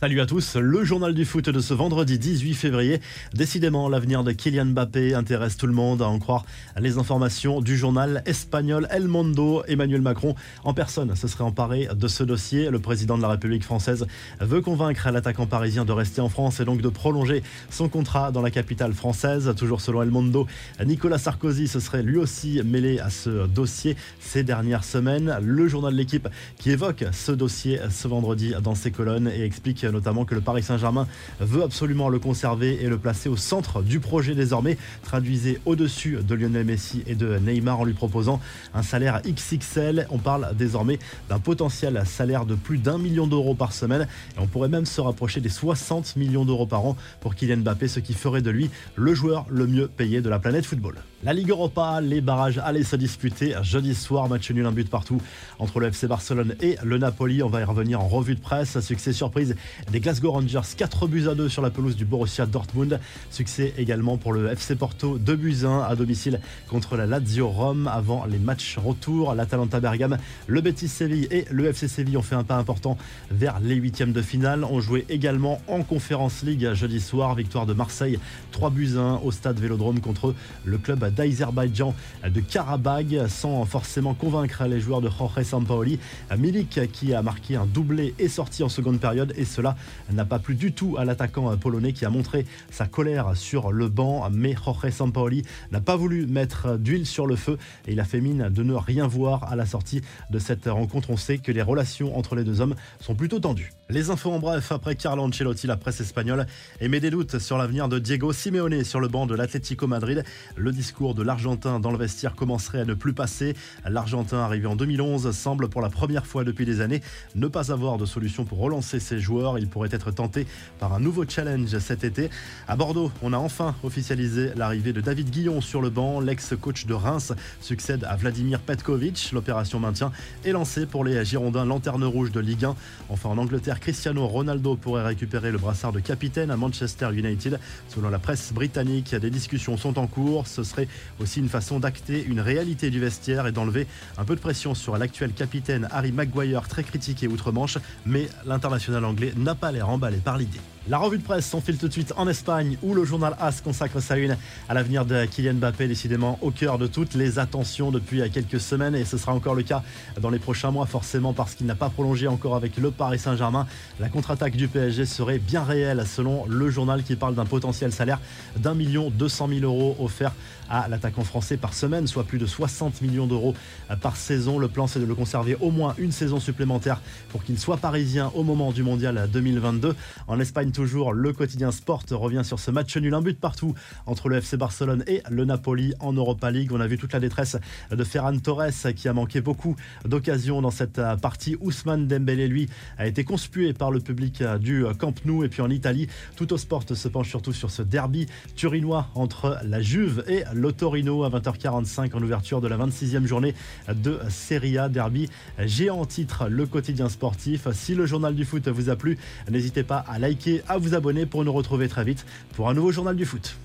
Salut à tous, le journal du foot de ce vendredi 18 février. Décidément, l'avenir de Kylian Mbappé intéresse tout le monde, à en croire les informations du journal espagnol El Mundo. Emmanuel Macron, en personne, se serait emparé de ce dossier. Le président de la République française veut convaincre l'attaquant parisien de rester en France et donc de prolonger son contrat dans la capitale française. Toujours selon El Mundo, Nicolas Sarkozy se serait lui aussi mêlé à ce dossier ces dernières semaines. Le journal de l'équipe qui évoque ce dossier ce vendredi dans ses colonnes et explique notamment que le Paris Saint-Germain veut absolument le conserver et le placer au centre du projet désormais, traduisez au-dessus de Lionel Messi et de Neymar en lui proposant un salaire XXL. On parle désormais d'un potentiel salaire de plus d'un million d'euros par semaine et on pourrait même se rapprocher des 60 millions d'euros par an pour Kylian Mbappé, ce qui ferait de lui le joueur le mieux payé de la planète football. La Ligue Europa, les barrages allaient se disputer jeudi soir, match nul un but partout entre le FC Barcelone et le Napoli. On va y revenir en revue de presse. Succès surprise des Glasgow Rangers, 4 buts à 2 sur la pelouse du Borussia Dortmund. Succès également pour le FC Porto, 2 buts 1 à domicile contre la Lazio Rome avant les matchs retour. L'Atalanta Bergame, le Betis Séville et le FC Séville ont fait un pas important vers les huitièmes de finale. On jouait également en Conférence League jeudi soir, victoire de Marseille, 3 buts 1 au stade Vélodrome contre le club d'Azerbaïdjan de Karabag sans forcément convaincre les joueurs de Jorge Sampaoli. Milik qui a marqué un doublé est sorti en seconde période et cela n'a pas plu du tout à l'attaquant polonais qui a montré sa colère sur le banc mais Jorge Sampaoli n'a pas voulu mettre d'huile sur le feu et il a fait mine de ne rien voir à la sortie de cette rencontre. On sait que les relations entre les deux hommes sont plutôt tendues. Les infos en bref après Carlo Ancelotti, la presse espagnole émet des doutes sur l'avenir de Diego Simeone sur le banc de l'Atlético Madrid. Le discours de l'Argentin dans le vestiaire commencerait à ne plus passer. L'Argentin arrivé en 2011 semble pour la première fois depuis des années ne pas avoir de solution pour relancer ses joueurs. Il pourrait être tenté par un nouveau challenge cet été. À Bordeaux, on a enfin officialisé l'arrivée de David Guillon sur le banc. L'ex-coach de Reims succède à Vladimir Petkovic. L'opération maintien est lancée pour les Girondins lanterne rouge de Ligue 1. Enfin en Angleterre, Cristiano Ronaldo pourrait récupérer le brassard de capitaine à Manchester United. Selon la presse britannique, des discussions sont en cours. Ce serait aussi une façon d'acter une réalité du vestiaire et d'enlever un peu de pression sur l'actuel capitaine Harry Maguire, très critiqué outre-Manche. Mais l'international anglais n'a pas l'air emballé par l'idée. La revue de presse s'enfile tout de suite en Espagne où le journal AS consacre sa une à l'avenir de Kylian Mbappé, décidément au cœur de toutes les attentions depuis quelques semaines et ce sera encore le cas dans les prochains mois forcément parce qu'il n'a pas prolongé encore avec le Paris Saint-Germain. La contre-attaque du PSG serait bien réelle selon le journal qui parle d'un potentiel salaire d'un million deux cent mille euros offert à l'attaquant français par semaine, soit plus de 60 millions d'euros par saison. Le plan c'est de le conserver au moins une saison supplémentaire pour qu'il soit parisien au moment du mondial 2022. En Espagne toujours, le quotidien Sport revient sur ce match nul, un but partout entre le FC Barcelone et le Napoli en Europa League. On a vu toute la détresse de Ferran Torres qui a manqué beaucoup d'occasions dans cette partie. Ousmane Dembélé, lui, a été conspué par le public du Camp Nou. Et puis en Italie, tout au sport se penche surtout sur ce derby turinois entre la Juve et le Torino à 20h45 en ouverture de la 26e journée de Serie A. Derby géant titre, le quotidien sportif. Si le journal du foot vous a plu, n'hésitez pas à liker, à vous abonner pour nous retrouver très vite pour un nouveau journal du foot.